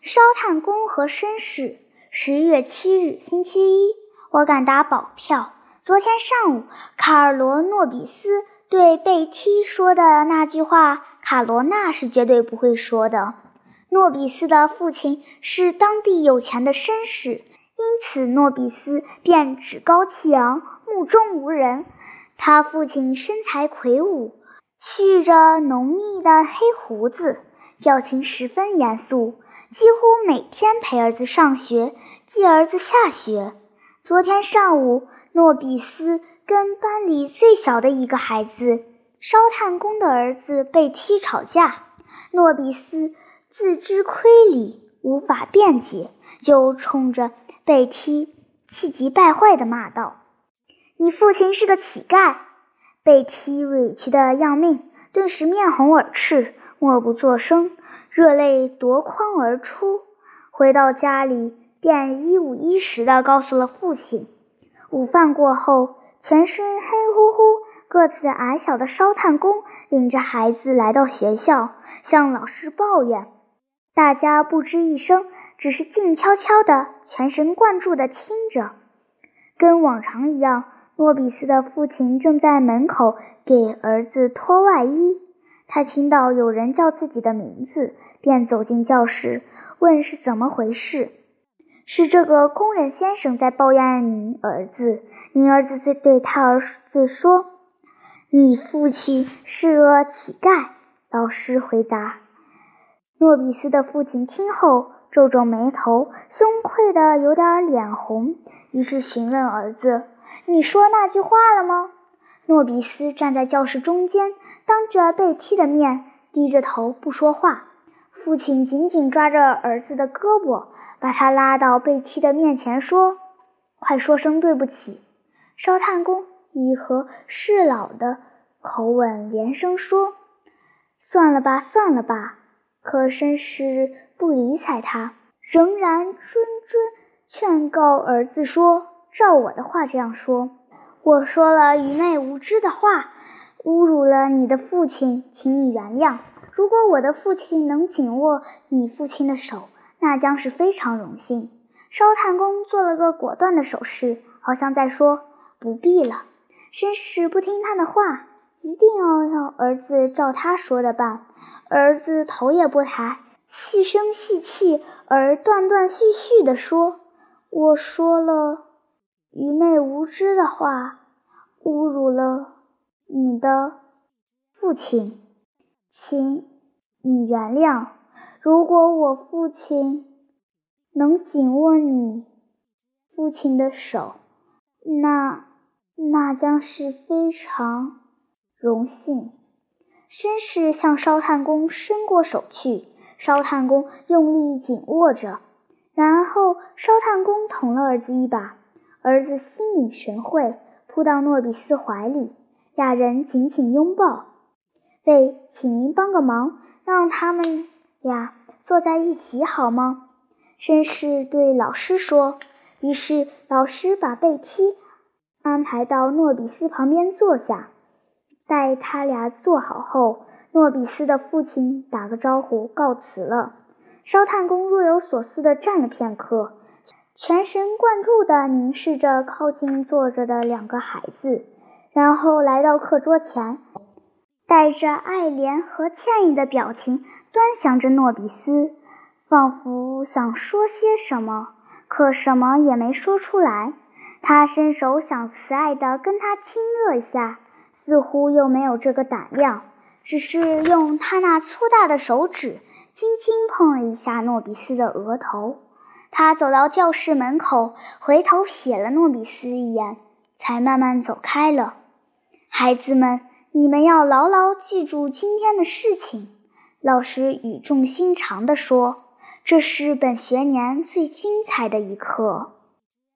烧炭工和绅士。十一月七日，星期一，我敢打保票，昨天上午，卡尔罗诺比斯对贝梯说的那句话，卡罗娜是绝对不会说的。诺比斯的父亲是当地有钱的绅士，因此诺比斯便趾高气扬、目中无人。他父亲身材魁梧，蓄着浓密的黑胡子，表情十分严肃，几乎每天陪儿子上学，接儿子下学。昨天上午，诺比斯跟班里最小的一个孩子烧炭工的儿子被踢吵架，诺比斯。自知亏理，无法辩解，就冲着被踢气急败坏地骂道：“你父亲是个乞丐！”被踢委屈的要命，顿时面红耳赤，默不作声，热泪夺眶而出。回到家里，便一五一十地告诉了父亲。午饭过后，全身黑乎乎、个子矮小的烧炭工领着孩子来到学校，向老师抱怨。大家不吱一声，只是静悄悄地、全神贯注地听着。跟往常一样，诺比斯的父亲正在门口给儿子脱外衣。他听到有人叫自己的名字，便走进教室，问是怎么回事。是这个工人先生在抱怨您儿子。您儿子在对他儿子说：“你父亲是个乞丐。”老师回答。诺比斯的父亲听后皱皱眉头，羞愧的有点脸红，于是询问儿子：“你说那句话了吗？”诺比斯站在教室中间，当着被踢的面，低着头不说话。父亲紧紧抓着儿子的胳膊，把他拉到被踢的面前，说：“快说声对不起！”烧炭工以和事佬的口吻连声说：“算了吧，算了吧。”可绅士不理睬他，仍然谆谆劝告儿子说：“照我的话这样说，我说了愚昧无知的话，侮辱了你的父亲，请你原谅。如果我的父亲能紧握你父亲的手，那将是非常荣幸。”烧炭工做了个果断的手势，好像在说：“不必了。”绅士不听他的话，一定要要儿子照他说的办。儿子头也不抬，细声细气而断断续续地说：“我说了愚昧无知的话，侮辱了你的父亲，请你原谅。如果我父亲能紧握你父亲的手，那那将是非常荣幸。”绅士向烧炭工伸过手去，烧炭工用力紧握着，然后烧炭工捅了儿子一把，儿子心领神会，扑到诺比斯怀里，俩人紧紧拥抱。喂，请您帮个忙，让他们俩坐在一起好吗？绅士对老师说。于是老师把贝梯安排到诺比斯旁边坐下。待他俩坐好后，诺比斯的父亲打个招呼告辞了。烧炭工若有所思地站了片刻，全神贯注地凝视着靠近坐着的两个孩子，然后来到课桌前，带着爱怜和歉意的表情端详着诺比斯，仿佛想说些什么，可什么也没说出来。他伸手想慈爱地跟他亲热一下。似乎又没有这个胆量，只是用他那粗大的手指轻轻碰了一下诺比斯的额头。他走到教室门口，回头瞥了诺比斯一眼，才慢慢走开了。孩子们，你们要牢牢记住今天的事情。老师语重心长地说：“这是本学年最精彩的一课。”